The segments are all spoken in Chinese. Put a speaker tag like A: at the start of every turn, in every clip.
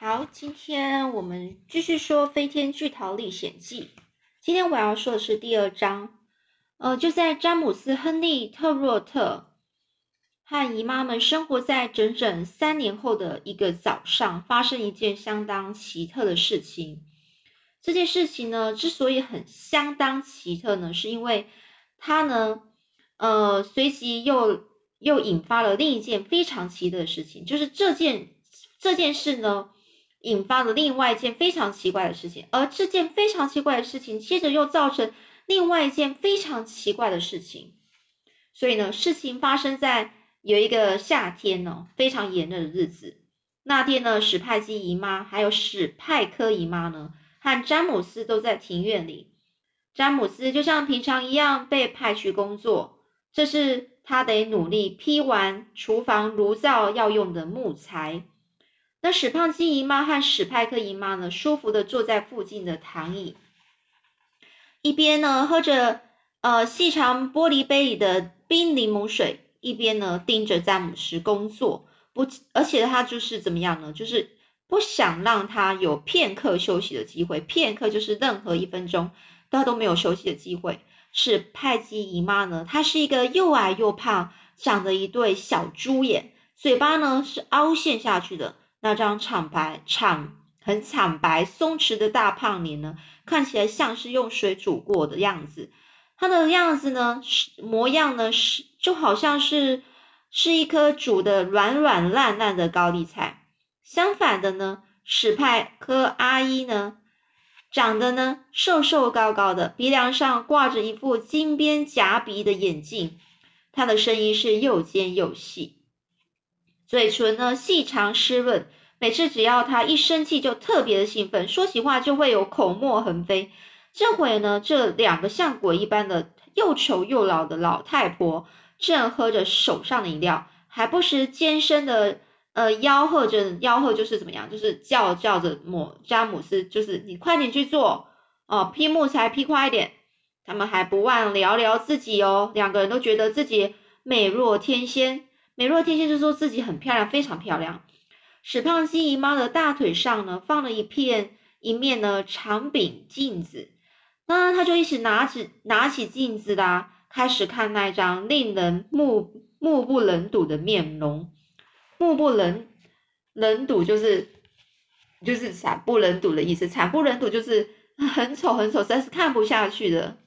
A: 好，今天我们继续说《飞天巨桃历险记》。今天我要说的是第二章。呃，就在詹姆斯·亨利·特洛特和姨妈们生活在整整三年后的一个早上，发生一件相当奇特的事情。这件事情呢，之所以很相当奇特呢，是因为它呢，呃，随即又又引发了另一件非常奇特的事情，就是这件这件事呢。引发了另外一件非常奇怪的事情，而这件非常奇怪的事情，接着又造成另外一件非常奇怪的事情。所以呢，事情发生在有一个夏天呢，非常炎热的日子。那天呢，史派基姨妈还有史派科姨妈呢，和詹姆斯都在庭院里。詹姆斯就像平常一样被派去工作，这是他得努力劈完厨房炉灶要用的木材。那史胖基姨妈和史派克姨妈呢，舒服的坐在附近的躺椅，一边呢喝着呃细长玻璃杯里的冰柠檬水，一边呢盯着詹姆斯工作。不，而且他就是怎么样呢？就是不想让他有片刻休息的机会。片刻就是任何一分钟，他都没有休息的机会。史派基姨妈呢，她是一个又矮又胖，长着一对小猪眼，嘴巴呢是凹陷下去的。那张惨白、惨很惨白、松弛的大胖脸呢，看起来像是用水煮过的样子。他的样子呢，是模样呢，是就好像是是一颗煮的软软烂烂的高丽菜。相反的呢，史派科阿姨呢，长得呢瘦瘦高高的，鼻梁上挂着一副金边夹鼻的眼镜。他的声音是又尖又细。嘴唇呢细长湿润，每次只要他一生气就特别的兴奋，说起话就会有口沫横飞。这会呢，这两个像鬼一般的又丑又老的老太婆正喝着手上的饮料，还不时尖声的呃吆喝着，吆喝就是怎么样，就是叫叫着某詹姆斯，就是你快点去做哦，劈木材劈快一点。他们还不忘聊聊自己哦，两个人都觉得自己美若天仙。美若天仙就说自己很漂亮，非常漂亮。史胖基姨妈的大腿上呢，放了一片一面呢长柄镜子，那她就一起拿起拿起镜子啦，开始看那张令人目目不能睹的面容。目不能能睹就是就是惨不忍睹的意思，惨不忍睹就是很丑很丑，实在是看不下去的。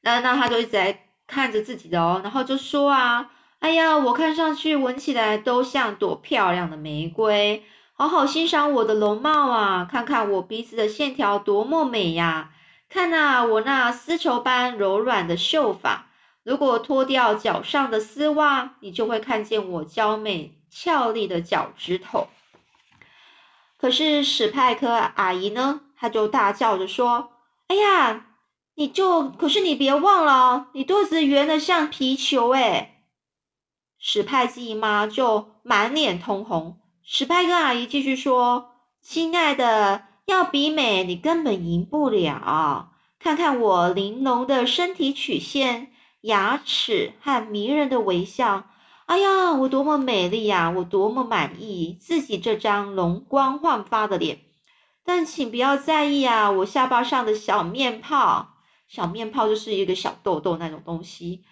A: 那那他就一直在看着自己的哦，然后就说啊。哎呀，我看上去闻起来都像朵漂亮的玫瑰，好好欣赏我的容貌啊！看看我鼻子的线条多么美呀！看呐，我那丝绸般柔软的秀发，如果脱掉脚上的丝袜，你就会看见我娇美俏丽的脚趾头。可是史派克阿姨呢？她就大叫着说：“哎呀，你就可是你别忘了，你肚子圆的像皮球哎！”史派基姨妈就满脸通红。史派跟阿姨继续说：“亲爱的，要比美，你根本赢不了。看看我玲珑的身体曲线、牙齿和迷人的微笑。哎呀，我多么美丽呀！我多么满意自己这张容光焕发的脸。但请不要在意啊，我下巴上的小面泡，小面泡就是一个小痘痘那种东西。”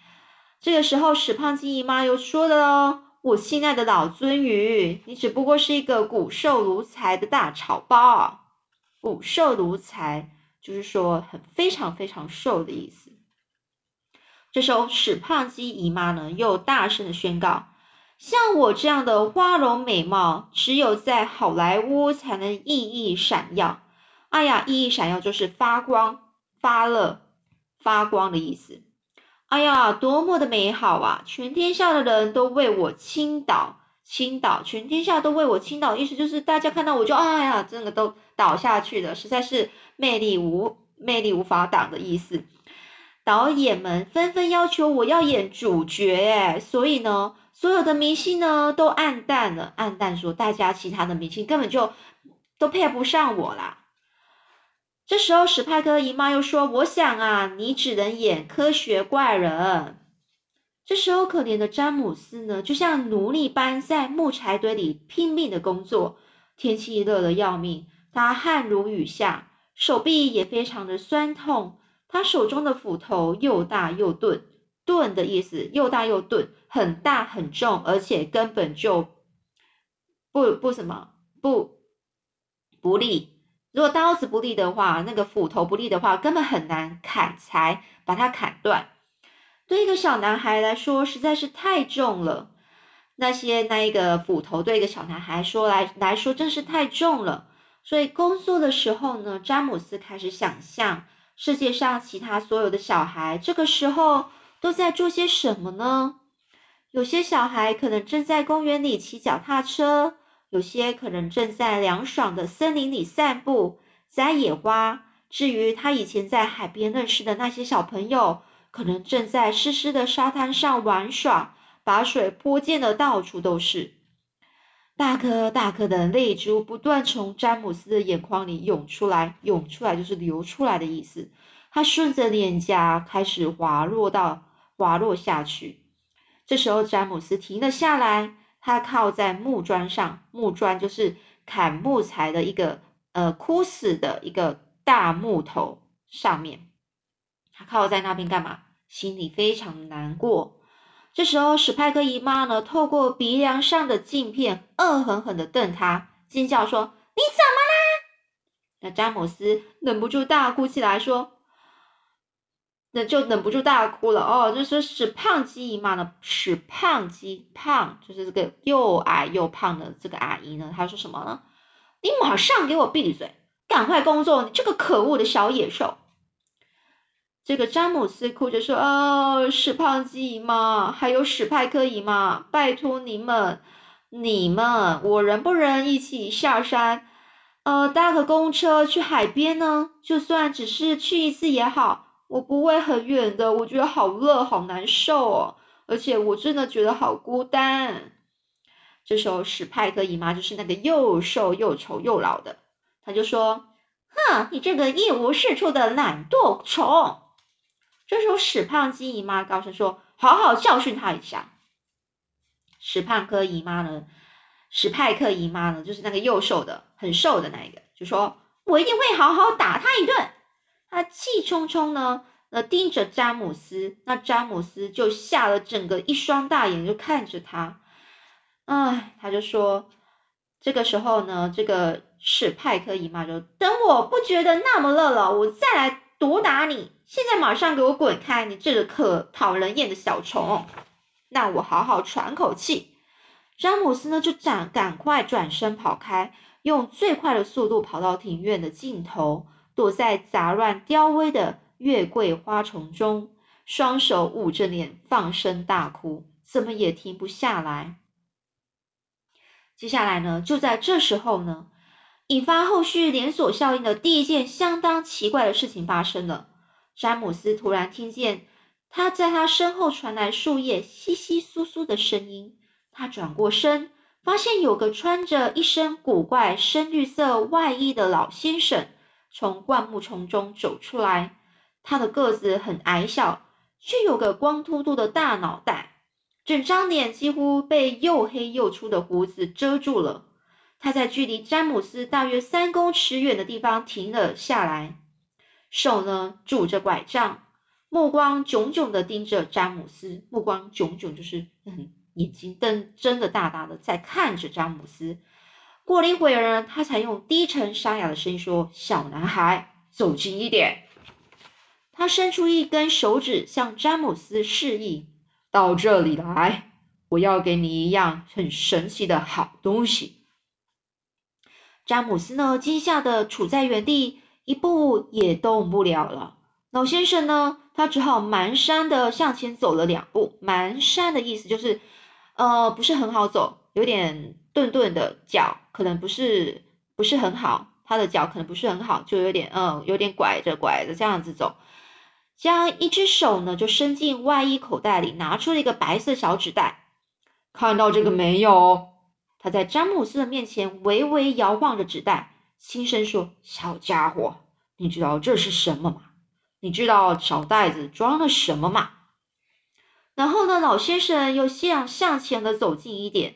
A: 这个时候，史胖基姨妈又说了哦：“我亲爱的老鳟鱼，你只不过是一个骨瘦如柴的大草包。骨瘦如柴，就是说很非常非常瘦的意思。”这时候，史胖基姨妈呢又大声的宣告：“像我这样的花容美貌，只有在好莱坞才能熠熠闪耀。哎呀，熠熠闪耀就是发光、发热、发光的意思。”哎呀，多么的美好啊！全天下的人都为我倾倒，倾倒，全天下都为我倾倒。意思就是大家看到我就哎呀，真的都倒下去了，实在是魅力无魅力无法挡的意思。导演们纷纷要求我要演主角，哎，所以呢，所有的明星呢都暗淡了，暗淡说大家其他的明星根本就都配不上我啦。这时候，史派克姨妈又说：“我想啊，你只能演科学怪人。”这时候，可怜的詹姆斯呢，就像奴隶般在木柴堆里拼命的工作。天气热得要命，他汗如雨下，手臂也非常的酸痛。他手中的斧头又大又钝，钝的意思又大又钝，很大很重，而且根本就不不什么不不利。如果刀子不利的话，那个斧头不利的话，根本很难砍柴把它砍断。对一个小男孩来说，实在是太重了。那些那一个斧头对一个小男孩说来来说真是太重了，所以工作的时候呢，詹姆斯开始想象世界上其他所有的小孩这个时候都在做些什么呢？有些小孩可能正在公园里骑脚踏车，有些可能正在凉爽的森林里散步摘野花。至于他以前在海边认识的那些小朋友，可能正在湿湿的沙滩上玩耍。把水泼溅的到处都是，大颗大颗的泪珠不断从詹姆斯的眼眶里涌出来，涌出来就是流出来的意思。他顺着脸颊开始滑落到滑落下去。这时候，詹姆斯停了下来，他靠在木桩上，木桩就是砍木材的一个呃枯死的一个大木头上面。他靠在那边干嘛？心里非常难过。这时候，史派克姨妈呢，透过鼻梁上的镜片，恶狠狠地瞪他，尖叫说：“你怎么啦？”那詹姆斯忍不住大哭起来，说：“那就忍不住大哭了哦。”就是史胖鸡姨妈呢，史胖鸡胖，就是这个又矮又胖的这个阿姨呢，她说什么呢？你马上给我闭嘴，赶快工作！你这个可恶的小野兽！这个詹姆斯哭着说：“哦，史胖鸡姨妈，还有史派克姨妈，拜托你们，你们，我能不能一起下山？呃，搭个公车去海边呢？就算只是去一次也好，我不会很远的。我觉得好热，好难受哦，而且我真的觉得好孤单。”这时候，史派克姨妈就是那个又瘦又丑又老的，她就说：“哼，你这个一无是处的懒惰虫！”这时候，史胖鸡姨妈高声说：“好好教训他一下。”史胖科姨妈呢？史派克姨妈呢？就是那个又瘦的、很瘦的那一个，就说：“我一定会好好打他一顿。”他气冲冲呢，呃，盯着詹姆斯。那詹姆斯就吓了整个一双大眼，就看着他。哎，他就说：“这个时候呢，这个史派克姨妈就等我不觉得那么热了，我再来毒打你。”现在马上给我滚开！你这个可讨人厌的小虫！那我好好喘口气。詹姆斯呢，就赶赶快转身跑开，用最快的速度跑到庭院的尽头，躲在杂乱凋萎的月桂花丛中，双手捂着脸，放声大哭，怎么也停不下来。接下来呢，就在这时候呢，引发后续连锁效应的第一件相当奇怪的事情发生了。詹姆斯突然听见他在他身后传来树叶窸窸窣窣的声音。他转过身，发现有个穿着一身古怪深绿色外衣的老先生从灌木丛中走出来。他的个子很矮小，却有个光秃秃的大脑袋，整张脸几乎被又黑又粗的胡子遮住了。他在距离詹姆斯大约三公尺远的地方停了下来。手呢拄着拐杖，目光炯炯的盯着詹姆斯，目光炯炯就是嗯，眼睛瞪睁的大大的在看着詹姆斯。过了一会儿呢，他才用低沉沙哑的声音说：“小男孩，走近一点。”他伸出一根手指向詹姆斯示意：“到这里来，我要给你一样很神奇的好东西。”詹姆斯呢，惊吓的处在原地。一步也动不了了。老先生呢？他只好蹒跚的向前走了两步。蹒跚的意思就是，呃，不是很好走，有点顿顿的脚，可能不是不是很好。他的脚可能不是很好，就有点嗯，有点拐着拐着这样子走。将一只手呢，就伸进外衣口袋里，拿出了一个白色小纸袋。看到这个没有？他在詹姆斯的面前微微摇晃着纸袋。轻声说：“小家伙，你知道这是什么吗？你知道小袋子装了什么吗？”然后呢，老先生又向向前的走近一点，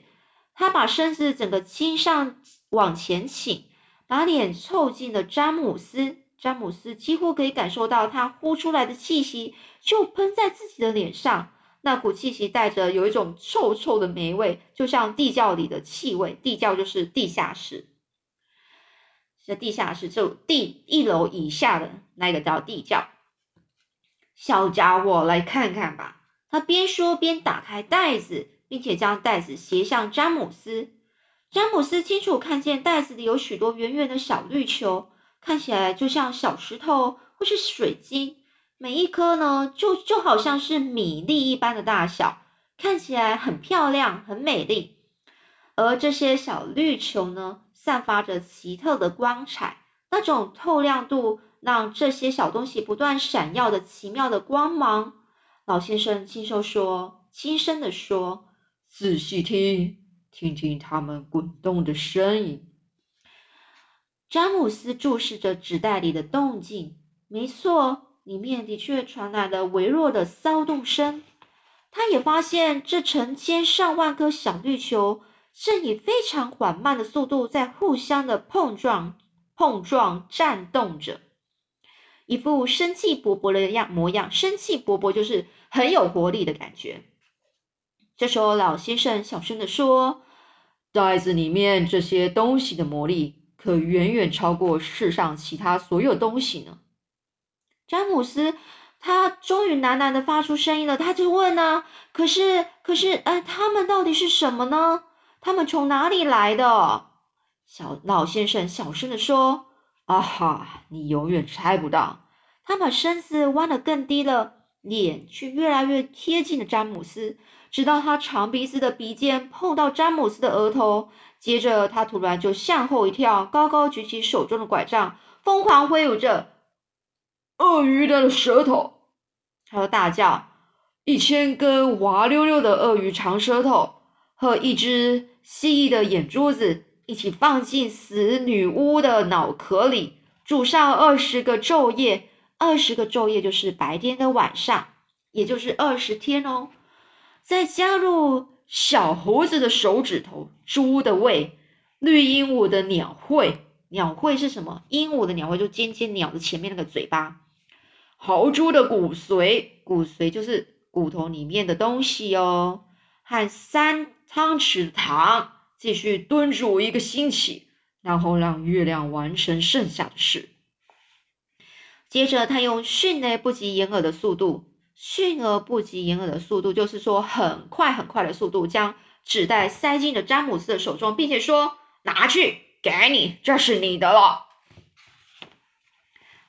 A: 他把身子整个倾上往前倾，把脸凑近了詹姆斯。詹姆斯几乎可以感受到他呼出来的气息就喷在自己的脸上，那股气息带着有一种臭臭的霉味，就像地窖里的气味。地窖就是地下室，是地下室，就地一楼以下的那个叫地窖。小家伙，来看看吧！他边说边打开袋子，并且将袋子斜向詹姆斯。詹姆斯清楚看见袋子里有许多圆圆的小绿球。看起来就像小石头或是水晶，每一颗呢就就好像是米粒一般的大小，看起来很漂亮、很美丽。而这些小绿球呢，散发着奇特的光彩，那种透亮度让这些小东西不断闪耀的奇妙的光芒。老先生轻声说：“轻声的说，仔细听，听听它们滚动的声音。”詹姆斯注视着纸袋里的动静，没错，里面的确传来了微弱的骚动声。他也发现这成千上万颗小绿球正以非常缓慢的速度在互相的碰撞、碰撞、颤动着，一副生气勃勃的样模样。生气勃勃就是很有活力的感觉。这时候，老先生小声的说：“袋子里面这些东西的魔力。”可远远超过世上其他所有东西呢。詹姆斯，他终于喃喃的发出声音了。他就问呢：“可是，可是，呃，他们到底是什么呢？他们从哪里来的？”小老先生小声的说：“啊哈，你永远猜不到。”他把身子弯得更低了，脸却越来越贴近了詹姆斯，直到他长鼻子的鼻尖碰到詹姆斯的额头。接着，他突然就向后一跳，高高举起手中的拐杖，疯狂挥舞着鳄鱼的舌头，他大叫：“一千根滑溜溜的鳄鱼长舌头和一只蜥蜴的眼珠子一起放进死女巫的脑壳里，煮上二十个昼夜。二十个昼夜就是白天跟晚上，也就是二十天哦。再加入。”小猴子的手指头，猪的胃，绿鹦鹉的鸟喙，鸟喙是什么？鹦鹉的鸟喙就尖尖鸟的前面那个嘴巴。豪猪的骨髓，骨髓就是骨头里面的东西哦。和三汤匙糖，继续炖煮一个星期，然后让月亮完成剩下的事。接着，他用迅雷不及掩耳的速度。迅而不及掩耳的速度，就是说很快很快的速度，将纸袋塞进了詹姆斯的手中，并且说：“拿去，给你，这是你的了。”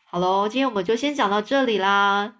A: 好喽，今天我们就先讲到这里啦。